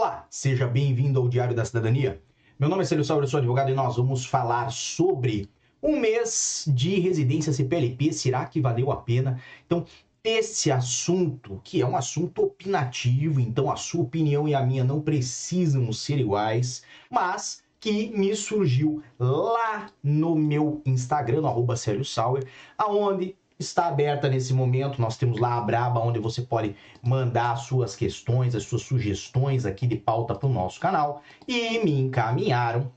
Olá, seja bem-vindo ao Diário da Cidadania. Meu nome é Célio Sauer, eu sou advogado e nós vamos falar sobre um mês de residência CPLP. Será que valeu a pena? Então, esse assunto, que é um assunto opinativo, então a sua opinião e a minha não precisam ser iguais, mas que me surgiu lá no meu Instagram, no arroba Sauer, aonde está aberta nesse momento. Nós temos lá a Braba, onde você pode mandar as suas questões, as suas sugestões aqui de pauta para o nosso canal. E me encaminharam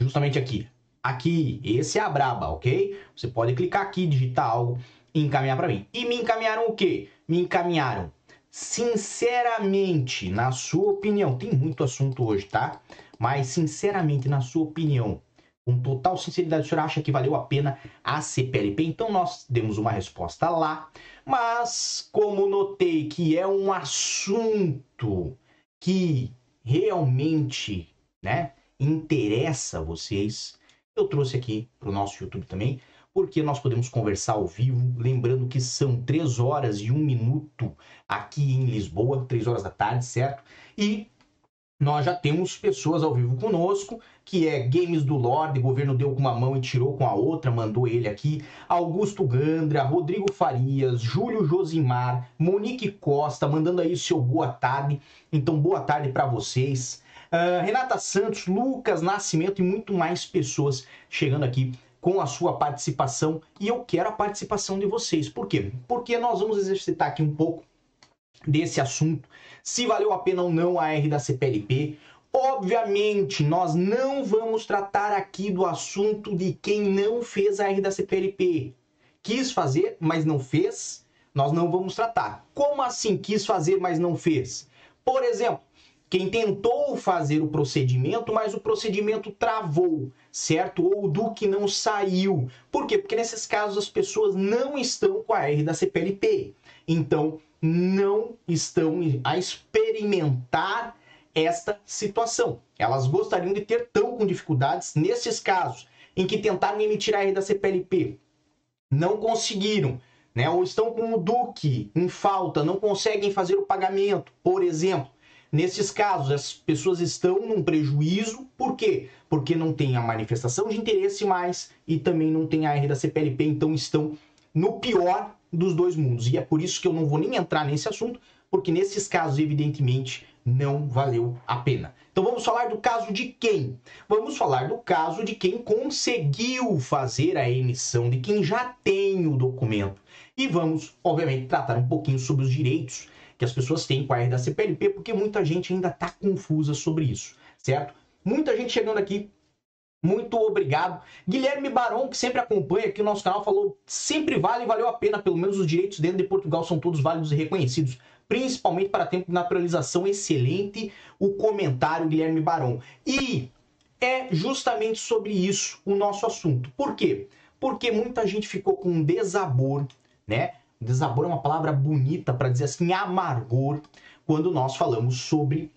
justamente aqui. Aqui, esse é a Braba, ok? Você pode clicar aqui, digitar algo e encaminhar para mim. E me encaminharam o quê? Me encaminharam, sinceramente, na sua opinião, tem muito assunto hoje, tá? Mas, sinceramente, na sua opinião, com total sinceridade, o senhor acha que valeu a pena a CPLP? Então nós demos uma resposta lá, mas como notei que é um assunto que realmente, né, interessa a vocês, eu trouxe aqui para o nosso YouTube também, porque nós podemos conversar ao vivo, lembrando que são três horas e um minuto aqui em Lisboa, três horas da tarde, certo? E nós já temos pessoas ao vivo conosco, que é Games do Lorde, governo deu com uma mão e tirou com a outra, mandou ele aqui, Augusto Gandra, Rodrigo Farias, Júlio Josimar, Monique Costa, mandando aí o seu boa tarde. Então, boa tarde para vocês. Uh, Renata Santos, Lucas Nascimento e muito mais pessoas chegando aqui com a sua participação. E eu quero a participação de vocês. Por quê? Porque nós vamos exercitar aqui um pouco desse assunto, se valeu a pena ou não a R da CPLP. Obviamente, nós não vamos tratar aqui do assunto de quem não fez a R da CPLP. Quis fazer, mas não fez, nós não vamos tratar. Como assim quis fazer, mas não fez? Por exemplo, quem tentou fazer o procedimento, mas o procedimento travou, certo? Ou do que não saiu. Por quê? Porque nesses casos as pessoas não estão com a R da CPLP. Então, não estão a experimentar esta situação. Elas gostariam de ter tão com dificuldades nesses casos em que tentaram emitir a R da CPLP, não conseguiram, né? Ou estão com o Duque em falta, não conseguem fazer o pagamento, por exemplo. Nesses casos, as pessoas estão num prejuízo, por quê? Porque não tem a manifestação de interesse mais e também não tem a R da CPLP, então estão no pior dos dois mundos. E é por isso que eu não vou nem entrar nesse assunto, porque nesses casos, evidentemente, não valeu a pena. Então vamos falar do caso de quem? Vamos falar do caso de quem conseguiu fazer a emissão, de quem já tem o documento. E vamos, obviamente, tratar um pouquinho sobre os direitos que as pessoas têm com a da CPLP, porque muita gente ainda está confusa sobre isso, certo? Muita gente chegando aqui muito obrigado. Guilherme Barão, que sempre acompanha aqui o nosso canal, falou: sempre vale valeu a pena, pelo menos os direitos dentro de Portugal são todos válidos e reconhecidos, principalmente para tempo de naturalização. Excelente o comentário, Guilherme Barão. E é justamente sobre isso o nosso assunto. Por quê? Porque muita gente ficou com um desabor, né? Desabor é uma palavra bonita para dizer assim, amargor, quando nós falamos sobre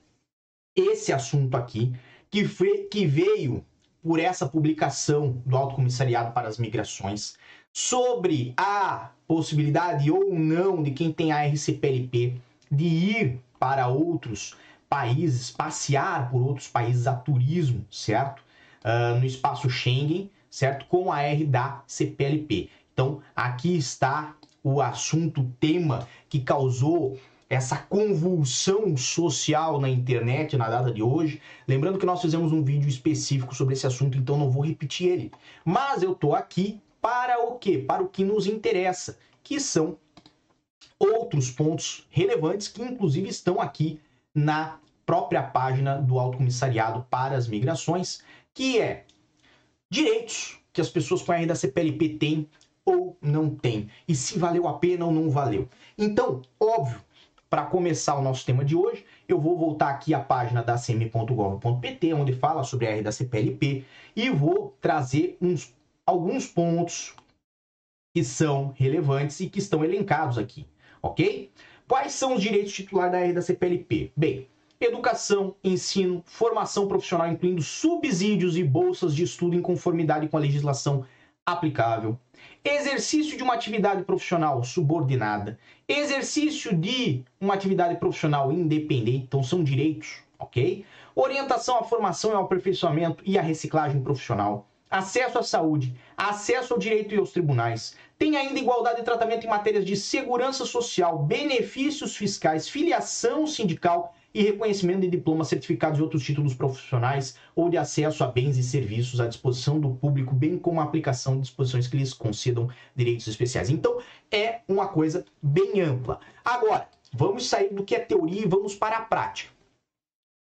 esse assunto aqui, que, foi, que veio por essa publicação do Alto Comissariado para as Migrações sobre a possibilidade ou não de quem tem a RCPLP de ir para outros países, passear por outros países a turismo, certo? Uh, no espaço Schengen, certo? Com a R da CPLP. Então, aqui está o assunto, o tema que causou essa convulsão social na internet na data de hoje. Lembrando que nós fizemos um vídeo específico sobre esse assunto, então não vou repetir ele. Mas eu tô aqui para o quê? Para o que nos interessa, que são outros pontos relevantes que inclusive estão aqui na própria página do Alto Comissariado para as Migrações, que é direitos que as pessoas com a renda CPLP têm ou não têm, e se valeu a pena ou não valeu. Então, óbvio, para começar o nosso tema de hoje, eu vou voltar aqui à página da cm.gov.pt, onde fala sobre a R da CPLP, e vou trazer uns, alguns pontos que são relevantes e que estão elencados aqui, ok? Quais são os direitos titulares da R da CPLP? Bem, educação, ensino, formação profissional, incluindo subsídios e bolsas de estudo em conformidade com a legislação aplicável, exercício de uma atividade profissional subordinada, exercício de uma atividade profissional independente, então são direitos, ok? Orientação à formação e ao aperfeiçoamento e à reciclagem profissional, acesso à saúde, acesso ao direito e aos tribunais. Tem ainda igualdade de tratamento em matérias de segurança social, benefícios fiscais, filiação sindical e reconhecimento de diplomas, certificados e outros títulos profissionais ou de acesso a bens e serviços à disposição do público, bem como a aplicação de disposições que lhes concedam direitos especiais. Então, é uma coisa bem ampla. Agora, vamos sair do que é teoria e vamos para a prática.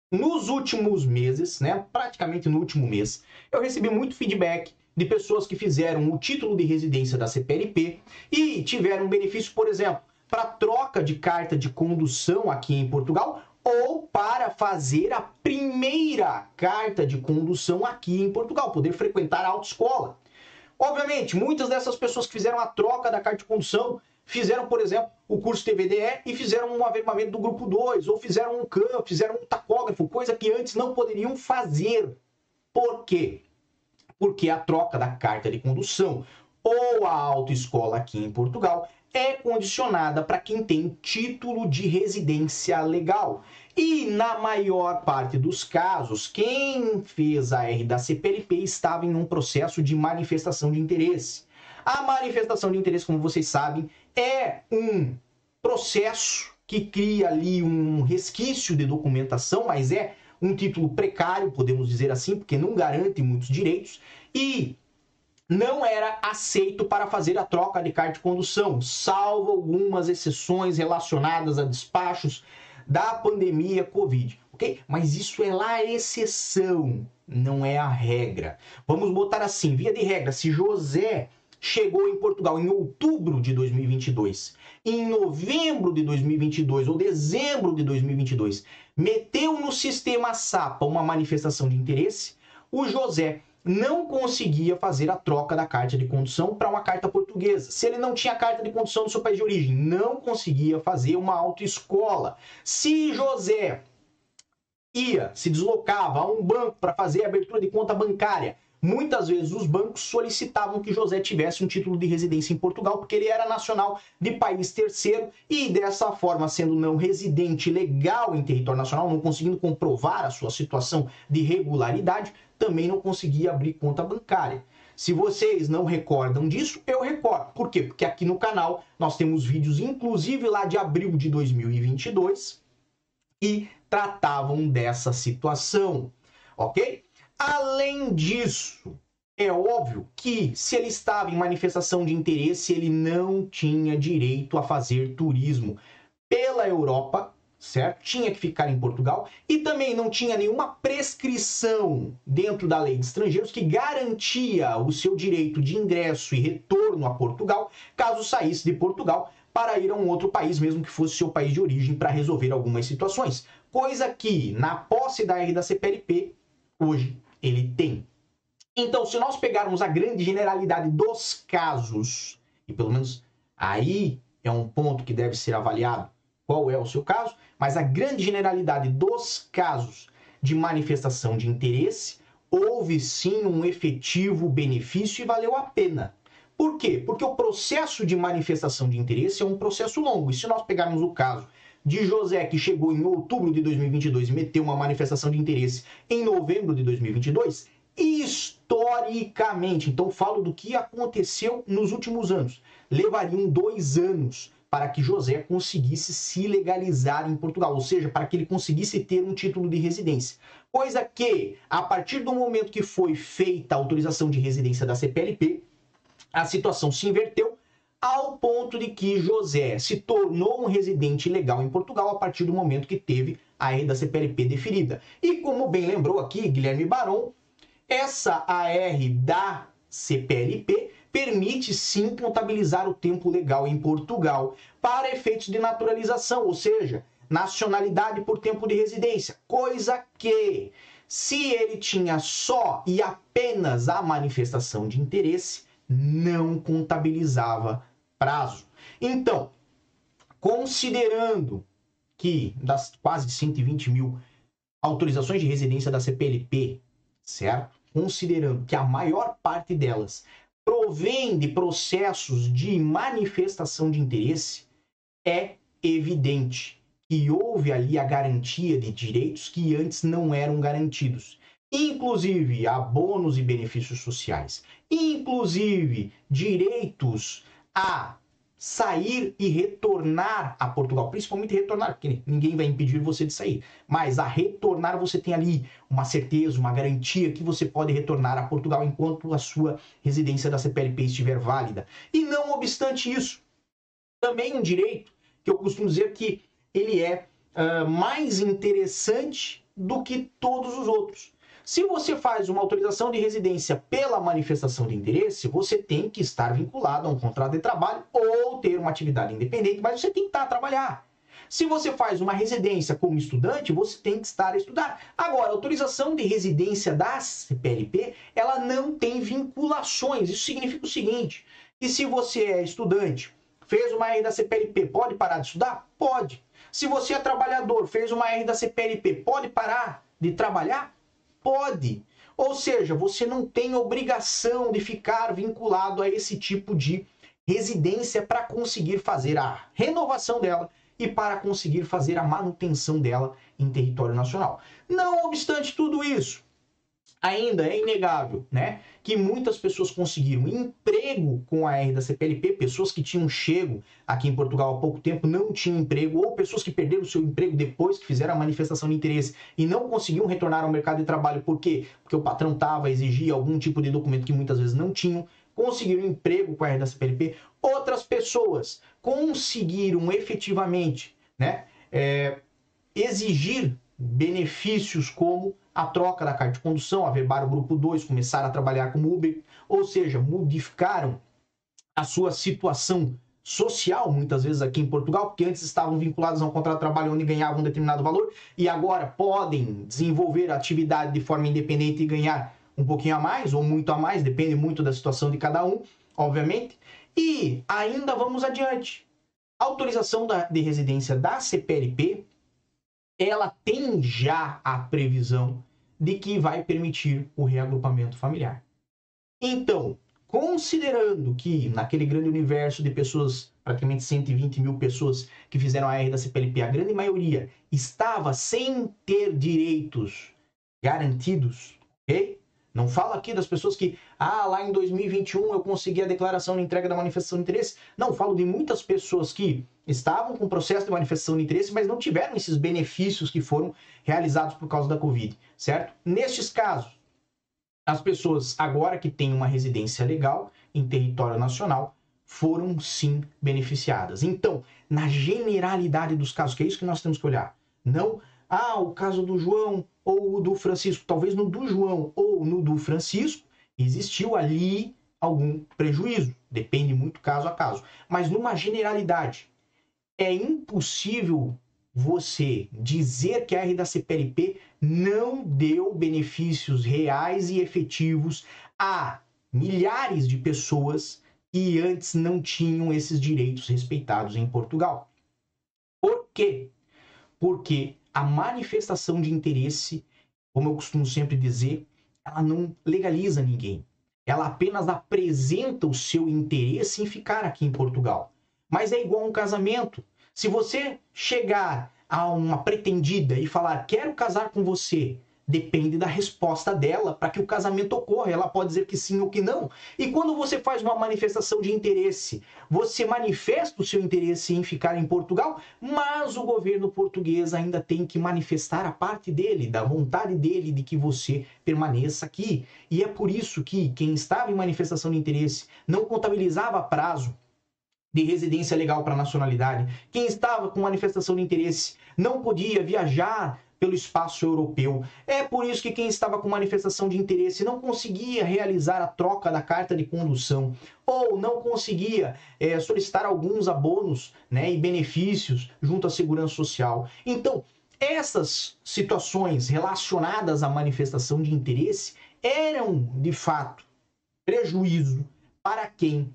Nos últimos meses, né, praticamente no último mês, eu recebi muito feedback de pessoas que fizeram o título de residência da CPLP e tiveram benefício, por exemplo, para troca de carta de condução aqui em Portugal ou para fazer a primeira carta de condução aqui em Portugal, poder frequentar a autoescola. Obviamente, muitas dessas pessoas que fizeram a troca da carta de condução fizeram, por exemplo, o curso TVDE e fizeram um averbamento do grupo 2, ou fizeram um CAM, fizeram um tacógrafo, coisa que antes não poderiam fazer. Por quê? Porque a troca da carta de condução ou a autoescola aqui em Portugal é condicionada para quem tem título de residência legal. E na maior parte dos casos, quem fez a R da CPLP estava em um processo de manifestação de interesse. A manifestação de interesse, como vocês sabem, é um processo que cria ali um resquício de documentação, mas é um título precário, podemos dizer assim, porque não garante muitos direitos, e não era aceito para fazer a troca de carta de condução, salvo algumas exceções relacionadas a despachos da pandemia Covid, ok? Mas isso é lá a exceção, não é a regra. Vamos botar assim, via de regra, se José chegou em Portugal em outubro de 2022, em novembro de 2022 ou dezembro de 2022, meteu no sistema SAPA uma manifestação de interesse, o José não conseguia fazer a troca da carta de condução para uma carta portuguesa. Se ele não tinha carta de condução no seu país de origem, não conseguia fazer uma autoescola. Se José ia, se deslocava a um banco para fazer a abertura de conta bancária, muitas vezes os bancos solicitavam que José tivesse um título de residência em Portugal, porque ele era nacional de país terceiro e dessa forma, sendo não residente legal em território nacional, não conseguindo comprovar a sua situação de regularidade, também não conseguia abrir conta bancária. Se vocês não recordam disso, eu recordo. Por quê? Porque aqui no canal nós temos vídeos, inclusive lá de abril de 2022, que tratavam dessa situação, ok? Além disso, é óbvio que se ele estava em manifestação de interesse, ele não tinha direito a fazer turismo pela Europa certo? Tinha que ficar em Portugal e também não tinha nenhuma prescrição dentro da lei de estrangeiros que garantia o seu direito de ingresso e retorno a Portugal caso saísse de Portugal para ir a um outro país, mesmo que fosse seu país de origem, para resolver algumas situações. Coisa que, na posse da R da CPLP, hoje ele tem. Então, se nós pegarmos a grande generalidade dos casos, e pelo menos aí é um ponto que deve ser avaliado, qual é o seu caso, mas a grande generalidade dos casos de manifestação de interesse, houve sim um efetivo benefício e valeu a pena. Por quê? Porque o processo de manifestação de interesse é um processo longo. E se nós pegarmos o caso de José, que chegou em outubro de 2022 e meteu uma manifestação de interesse em novembro de 2022, historicamente, então falo do que aconteceu nos últimos anos, levariam dois anos para que José conseguisse se legalizar em Portugal, ou seja, para que ele conseguisse ter um título de residência. Coisa que, a partir do momento que foi feita a autorização de residência da CPLP, a situação se inverteu ao ponto de que José se tornou um residente legal em Portugal a partir do momento que teve a R da CPLP deferida. E como bem lembrou aqui Guilherme Baron, essa AR da CPLP permite sim contabilizar o tempo legal em Portugal para efeitos de naturalização, ou seja, nacionalidade por tempo de residência, coisa que, se ele tinha só e apenas a manifestação de interesse, não contabilizava prazo. Então, considerando que das quase 120 mil autorizações de residência da CPLP, certo? Considerando que a maior parte delas provém de processos de manifestação de interesse, é evidente que houve ali a garantia de direitos que antes não eram garantidos. Inclusive abonos e benefícios sociais, inclusive direitos a sair e retornar a Portugal, principalmente retornar, porque ninguém vai impedir você de sair, mas a retornar você tem ali uma certeza, uma garantia que você pode retornar a Portugal enquanto a sua residência da CPLP estiver válida. E não obstante isso, também um direito que eu costumo dizer que ele é uh, mais interessante do que todos os outros. Se você faz uma autorização de residência pela manifestação de interesse, você tem que estar vinculado a um contrato de trabalho ou ter uma atividade independente, mas você tem que estar a trabalhar. Se você faz uma residência como estudante, você tem que estar a estudar. Agora, a autorização de residência da CPLP, ela não tem vinculações. Isso significa o seguinte, que se você é estudante, fez uma R da CPLP, pode parar de estudar? Pode. Se você é trabalhador, fez uma R da CPLP, pode parar de trabalhar? Pode. Ou seja, você não tem obrigação de ficar vinculado a esse tipo de residência para conseguir fazer a renovação dela e para conseguir fazer a manutenção dela em território nacional. Não obstante tudo isso, ainda é inegável, né, que muitas pessoas conseguiram emprego com a R da CPLP, pessoas que tinham chego aqui em Portugal há pouco tempo não tinham emprego, ou pessoas que perderam seu emprego depois que fizeram a manifestação de interesse e não conseguiam retornar ao mercado de trabalho, por quê? Porque o patrão estava, exigia algum tipo de documento que muitas vezes não tinham, conseguiram emprego com a R da CPLP. Outras pessoas conseguiram efetivamente, né, é, exigir benefícios como a troca da carta de condução, averbar o grupo 2, começar a trabalhar como Uber, ou seja, modificaram a sua situação social, muitas vezes aqui em Portugal, porque antes estavam vinculados a um contrato de trabalho onde ganhavam um determinado valor e agora podem desenvolver a atividade de forma independente e ganhar um pouquinho a mais ou muito a mais, depende muito da situação de cada um, obviamente. E ainda vamos adiante. Autorização da, de residência da CPLP ela tem já a previsão de que vai permitir o reagrupamento familiar. Então, considerando que naquele grande universo de pessoas, praticamente 120 mil pessoas que fizeram a R da CPLP, a grande maioria estava sem ter direitos garantidos, ok? Não falo aqui das pessoas que, ah, lá em 2021 eu consegui a declaração de entrega da manifestação de interesse. Não, falo de muitas pessoas que estavam com processo de manifestação de interesse, mas não tiveram esses benefícios que foram realizados por causa da Covid, certo? Nestes casos, as pessoas agora que têm uma residência legal em território nacional foram sim beneficiadas. Então, na generalidade dos casos, que é isso que nós temos que olhar, não ah, o caso do João ou o do Francisco, talvez no do João ou no do Francisco, existiu ali algum prejuízo, depende muito caso a caso. Mas numa generalidade, é impossível você dizer que a R da CPLP não deu benefícios reais e efetivos a milhares de pessoas que antes não tinham esses direitos respeitados em Portugal. Por quê? Porque a manifestação de interesse, como eu costumo sempre dizer, ela não legaliza ninguém. Ela apenas apresenta o seu interesse em ficar aqui em Portugal. Mas é igual um casamento. Se você chegar a uma pretendida e falar quero casar com você, depende da resposta dela para que o casamento ocorra. Ela pode dizer que sim ou que não. E quando você faz uma manifestação de interesse, você manifesta o seu interesse em ficar em Portugal, mas o governo português ainda tem que manifestar a parte dele, da vontade dele de que você permaneça aqui. E é por isso que quem estava em manifestação de interesse não contabilizava prazo de residência legal para nacionalidade. Quem estava com manifestação de interesse não podia viajar pelo espaço europeu. É por isso que quem estava com manifestação de interesse não conseguia realizar a troca da carta de condução ou não conseguia é, solicitar alguns abonos né, e benefícios junto à segurança social. Então, essas situações relacionadas à manifestação de interesse eram, de fato, prejuízo para quem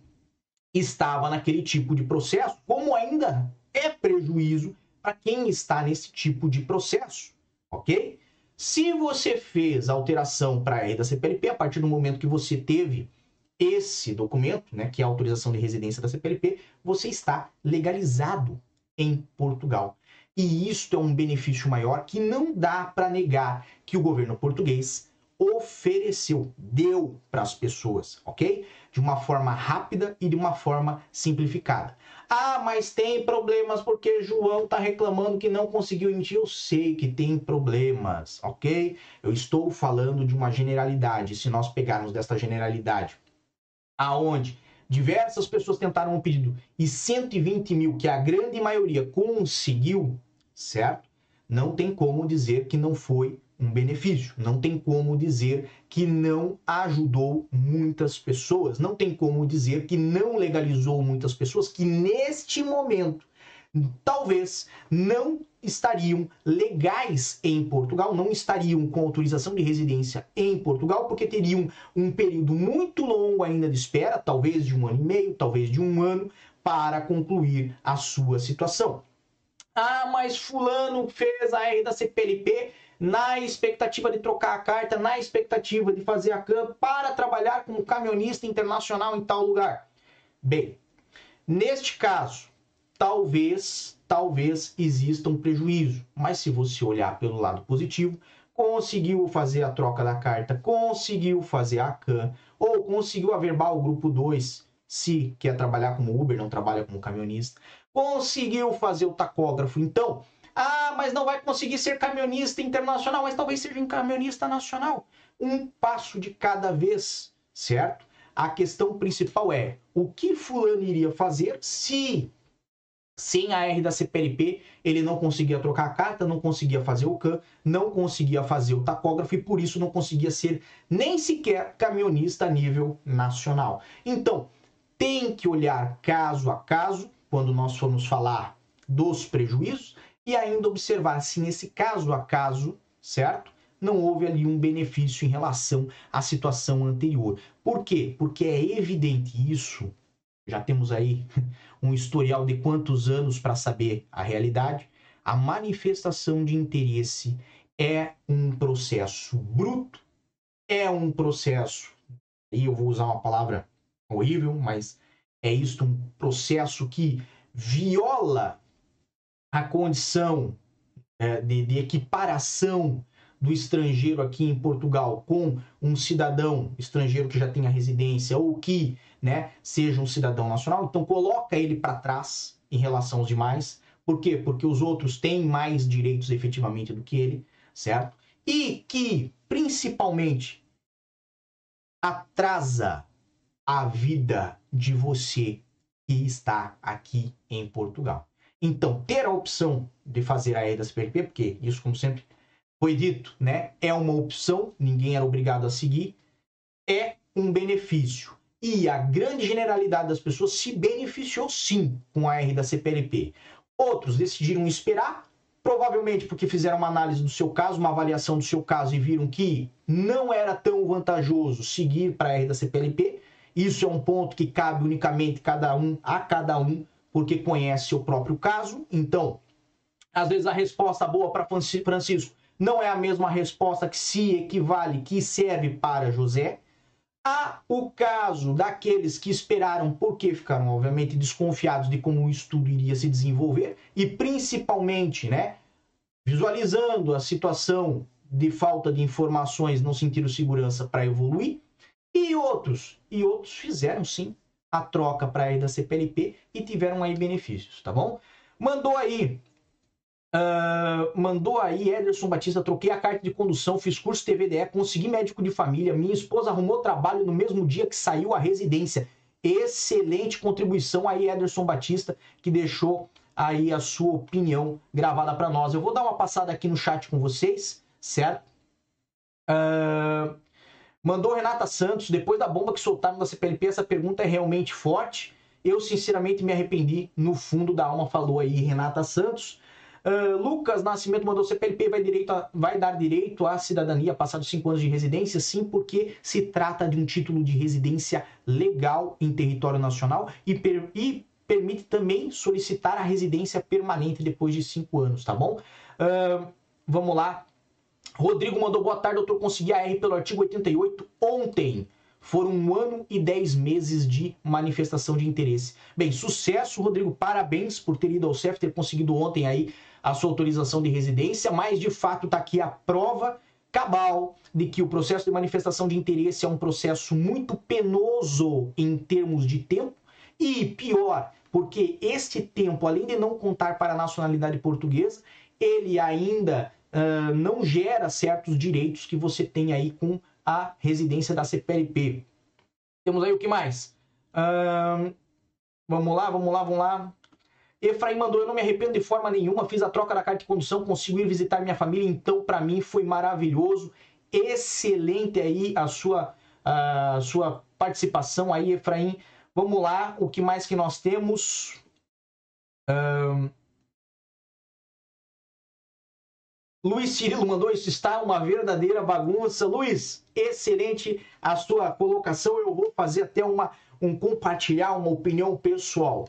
estava naquele tipo de processo, como ainda é prejuízo para quem está nesse tipo de processo ok? Se você fez a alteração para a da CPLP, a partir do momento que você teve esse documento, né, que é a autorização de residência da CPLP, você está legalizado em Portugal. E isto é um benefício maior que não dá para negar que o governo português ofereceu, deu para as pessoas, ok? De uma forma rápida e de uma forma simplificada. Ah, mas tem problemas porque João está reclamando que não conseguiu emitir. Eu sei que tem problemas, ok? Eu estou falando de uma generalidade. Se nós pegarmos desta generalidade, aonde diversas pessoas tentaram o um pedido e 120 mil, que a grande maioria conseguiu, certo? Não tem como dizer que não foi um benefício. Não tem como dizer que não ajudou muitas pessoas. Não tem como dizer que não legalizou muitas pessoas que neste momento talvez não estariam legais em Portugal, não estariam com autorização de residência em Portugal, porque teriam um período muito longo ainda de espera, talvez de um ano e meio, talvez de um ano, para concluir a sua situação. Ah, mas Fulano fez a R da CPLP na expectativa de trocar a carta, na expectativa de fazer a CAM para trabalhar como camionista internacional em tal lugar. Bem, neste caso, talvez, talvez exista um prejuízo, mas se você olhar pelo lado positivo, conseguiu fazer a troca da carta, conseguiu fazer a CAM, ou conseguiu averbar o grupo 2, se quer trabalhar como Uber, não trabalha como camionista, conseguiu fazer o tacógrafo. Então, ah, mas não vai conseguir ser camionista internacional, mas talvez seja um camionista nacional. Um passo de cada vez, certo? A questão principal é o que fulano iria fazer se sem a R da CPLP ele não conseguia trocar a carta, não conseguia fazer o CAN, não conseguia fazer o tacógrafo e por isso não conseguia ser nem sequer camionista a nível nacional. Então, tem que olhar caso a caso quando nós formos falar dos prejuízos e ainda observar se nesse caso a caso, certo? Não houve ali um benefício em relação à situação anterior. Por quê? Porque é evidente isso. Já temos aí um historial de quantos anos para saber a realidade. A manifestação de interesse é um processo bruto, é um processo, e eu vou usar uma palavra horrível, mas é isto um processo que viola a condição é, de, de equiparação do estrangeiro aqui em Portugal com um cidadão estrangeiro que já tenha residência ou que né, seja um cidadão nacional, então coloca ele para trás em relação aos demais. Por quê? Porque os outros têm mais direitos efetivamente do que ele, certo? E que, principalmente, atrasa a vida de você que está aqui em Portugal. Então, ter a opção de fazer a EDAS PRP, porque isso, como sempre foi dito, né, é uma opção, ninguém era obrigado a seguir, é um benefício. E a grande generalidade das pessoas se beneficiou sim com a R da CPLP. Outros decidiram esperar, provavelmente porque fizeram uma análise do seu caso, uma avaliação do seu caso e viram que não era tão vantajoso seguir para a R da CPLP. Isso é um ponto que cabe unicamente cada um a cada um porque conhece o próprio caso. Então, às vezes a resposta boa para Francisco não é a mesma resposta que se equivale, que serve para José. Há o caso daqueles que esperaram porque ficaram, obviamente, desconfiados de como o estudo iria se desenvolver e, principalmente, né, visualizando a situação de falta de informações, não sentiram segurança para evoluir. E outros, e outros fizeram sim a troca para ir da CPLP e tiveram aí benefícios, tá bom? Mandou aí Uh, mandou aí Ederson Batista, troquei a carta de condução, fiz curso TVDE, consegui médico de família, minha esposa arrumou trabalho no mesmo dia que saiu a residência. Excelente contribuição aí, Ederson Batista, que deixou aí a sua opinião gravada para nós. Eu vou dar uma passada aqui no chat com vocês, certo? Uh, Mandou Renata Santos, depois da bomba que soltaram da CPLP, essa pergunta é realmente forte. Eu, sinceramente, me arrependi. No fundo da alma, falou aí Renata Santos. Uh, Lucas Nascimento mandou CPLP vai, direito a, vai dar direito à cidadania passados cinco anos de residência? Sim, porque se trata de um título de residência legal em território nacional e, per, e permite também solicitar a residência permanente depois de cinco anos, tá bom? Uh, vamos lá. Rodrigo mandou boa tarde, doutor. Consegui a R pelo artigo 88 ontem. foram um ano e dez meses de manifestação de interesse. Bem, sucesso, Rodrigo, parabéns por ter ido ao CEF, ter conseguido ontem aí a sua autorização de residência, mas de fato está aqui a prova cabal de que o processo de manifestação de interesse é um processo muito penoso em termos de tempo e pior, porque este tempo, além de não contar para a nacionalidade portuguesa, ele ainda uh, não gera certos direitos que você tem aí com a residência da CPLP. Temos aí o que mais? Uh, vamos lá, vamos lá, vamos lá. Efraim mandou, eu não me arrependo de forma nenhuma, fiz a troca da carta de condução, consegui ir visitar minha família, então para mim foi maravilhoso. Excelente aí a sua, a sua participação aí, Efraim. Vamos lá, o que mais que nós temos? Um... Luiz Cirilo mandou isso está uma verdadeira bagunça. Luiz, excelente a sua colocação. Eu vou fazer até uma um compartilhar uma opinião pessoal.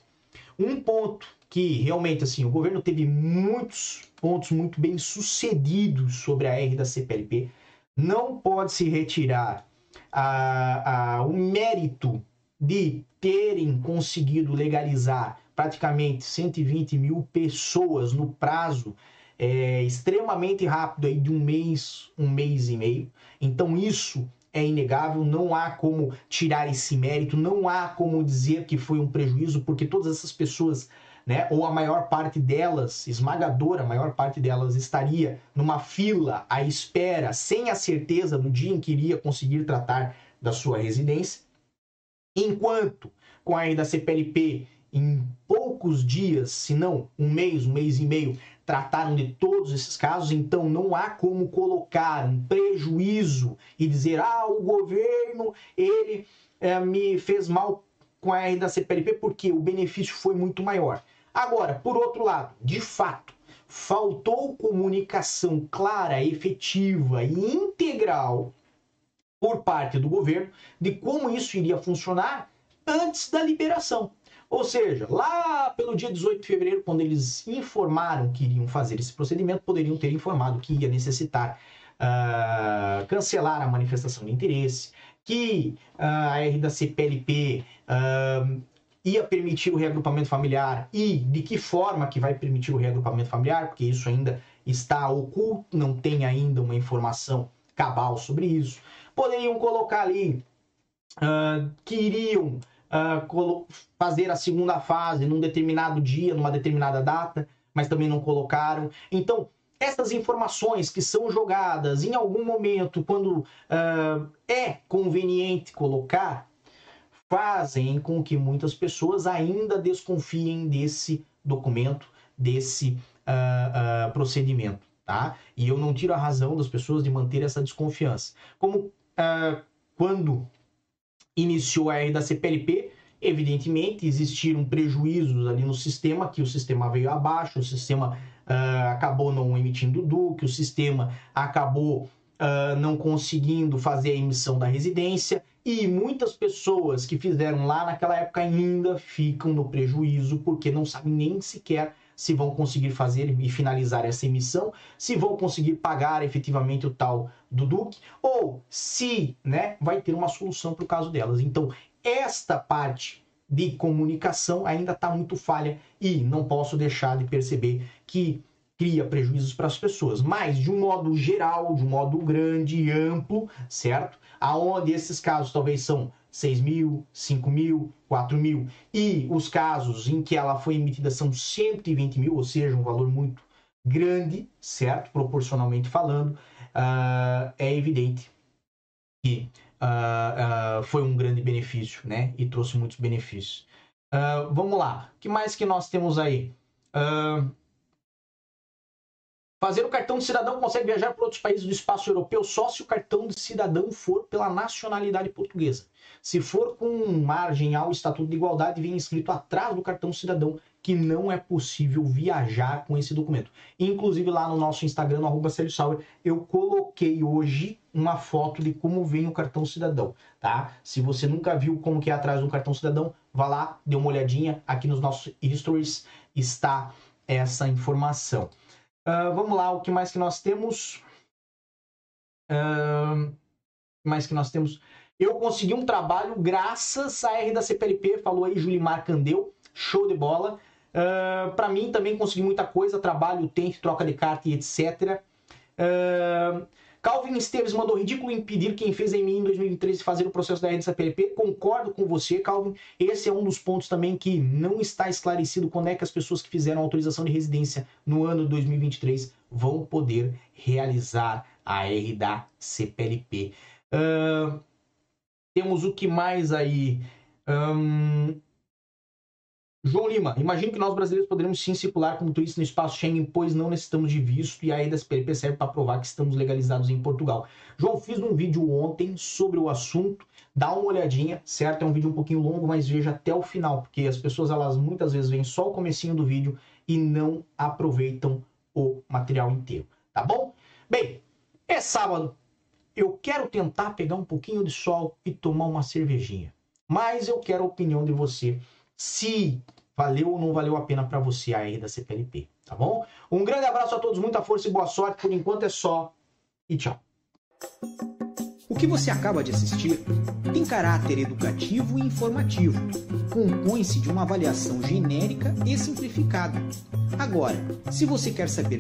Um ponto que realmente assim o governo teve muitos pontos muito bem sucedidos sobre a R da CPLP. Não pode se retirar a, a, o mérito de terem conseguido legalizar praticamente 120 mil pessoas no prazo é, extremamente rápido aí de um mês, um mês e meio. Então isso é inegável, não há como tirar esse mérito, não há como dizer que foi um prejuízo, porque todas essas pessoas, né, ou a maior parte delas, esmagadora, a maior parte delas estaria numa fila à espera, sem a certeza do dia em que iria conseguir tratar da sua residência. Enquanto com a da CPLP, em poucos dias, se não um mês, um mês e meio, trataram de todos esses casos, então não há como colocar um prejuízo e dizer, ah, o governo, ele é, me fez mal com a R da CPLP porque o benefício foi muito maior. Agora, por outro lado, de fato, faltou comunicação clara, efetiva e integral por parte do governo de como isso iria funcionar antes da liberação. Ou seja, lá pelo dia 18 de fevereiro, quando eles informaram que iriam fazer esse procedimento, poderiam ter informado que ia necessitar uh, cancelar a manifestação de interesse, que uh, a R da CPLP uh, ia permitir o reagrupamento familiar e de que forma que vai permitir o reagrupamento familiar, porque isso ainda está oculto, não tem ainda uma informação cabal sobre isso. Poderiam colocar ali que iriam uh, fazer a segunda fase num determinado dia, numa determinada data, mas também não colocaram. Então, essas informações que são jogadas em algum momento, quando uh, é conveniente colocar, fazem com que muitas pessoas ainda desconfiem desse documento, desse uh, uh, procedimento, tá? E eu não tiro a razão das pessoas de manter essa desconfiança. Como quando iniciou a R da CPLP, evidentemente existiram prejuízos ali no sistema, que o sistema veio abaixo, o sistema uh, acabou não emitindo DUC, o sistema acabou uh, não conseguindo fazer a emissão da residência, e muitas pessoas que fizeram lá naquela época ainda ficam no prejuízo, porque não sabem nem sequer se vão conseguir fazer e finalizar essa emissão, se vão conseguir pagar efetivamente o tal do Duque, ou se né, vai ter uma solução para o caso delas. Então, esta parte de comunicação ainda está muito falha e não posso deixar de perceber que cria prejuízos para as pessoas, mas de um modo geral, de um modo grande e amplo, certo? Aonde esses casos talvez são 6 mil, 5 mil, 4 mil. E os casos em que ela foi emitida são 120 mil, ou seja, um valor muito grande, certo? Proporcionalmente falando, uh, é evidente que uh, uh, foi um grande benefício, né? E trouxe muitos benefícios. vamos lá, o que mais que nós temos aí? Fazer o cartão de cidadão consegue viajar para outros países do espaço europeu só se o cartão de cidadão for pela nacionalidade portuguesa. Se for com margem ao Estatuto de Igualdade, vem escrito atrás do cartão cidadão que não é possível viajar com esse documento. Inclusive lá no nosso Instagram, no Sauer, eu coloquei hoje uma foto de como vem o cartão cidadão, tá? Se você nunca viu como que é atrás do cartão cidadão, vá lá, dê uma olhadinha. Aqui nos nossos stories está essa informação. Uh, vamos lá, o que mais que nós temos? Uh, mais que nós temos? Eu consegui um trabalho graças à R da CPLP, falou aí Julimar Candeu, show de bola. Uh, para mim também consegui muita coisa, trabalho, tempo, troca de carta e etc. Uh, Calvin Esteves mandou ridículo impedir quem fez em mim em 2013 fazer o processo da RDCPLP. Concordo com você, Calvin. Esse é um dos pontos também que não está esclarecido quando é que as pessoas que fizeram autorização de residência no ano de 2023 vão poder realizar a R da CPLP. Uh, temos o que mais aí? Um, João Lima, imagino que nós brasileiros poderemos sim circular como turistas no espaço Schengen, pois não necessitamos de visto e a EDSPLP serve para provar que estamos legalizados em Portugal. João, fiz um vídeo ontem sobre o assunto, dá uma olhadinha, certo? É um vídeo um pouquinho longo, mas veja até o final, porque as pessoas elas muitas vezes veem só o comecinho do vídeo e não aproveitam o material inteiro, tá bom? Bem, é sábado. Eu quero tentar pegar um pouquinho de sol e tomar uma cervejinha. Mas eu quero a opinião de você se valeu ou não valeu a pena para você aí da CPLP, tá bom? Um grande abraço a todos, muita força e boa sorte. Por enquanto é só e tchau. O que você acaba de assistir tem caráter educativo e informativo. Compõe-se de uma avaliação genérica e simplificada. Agora, se você quer saber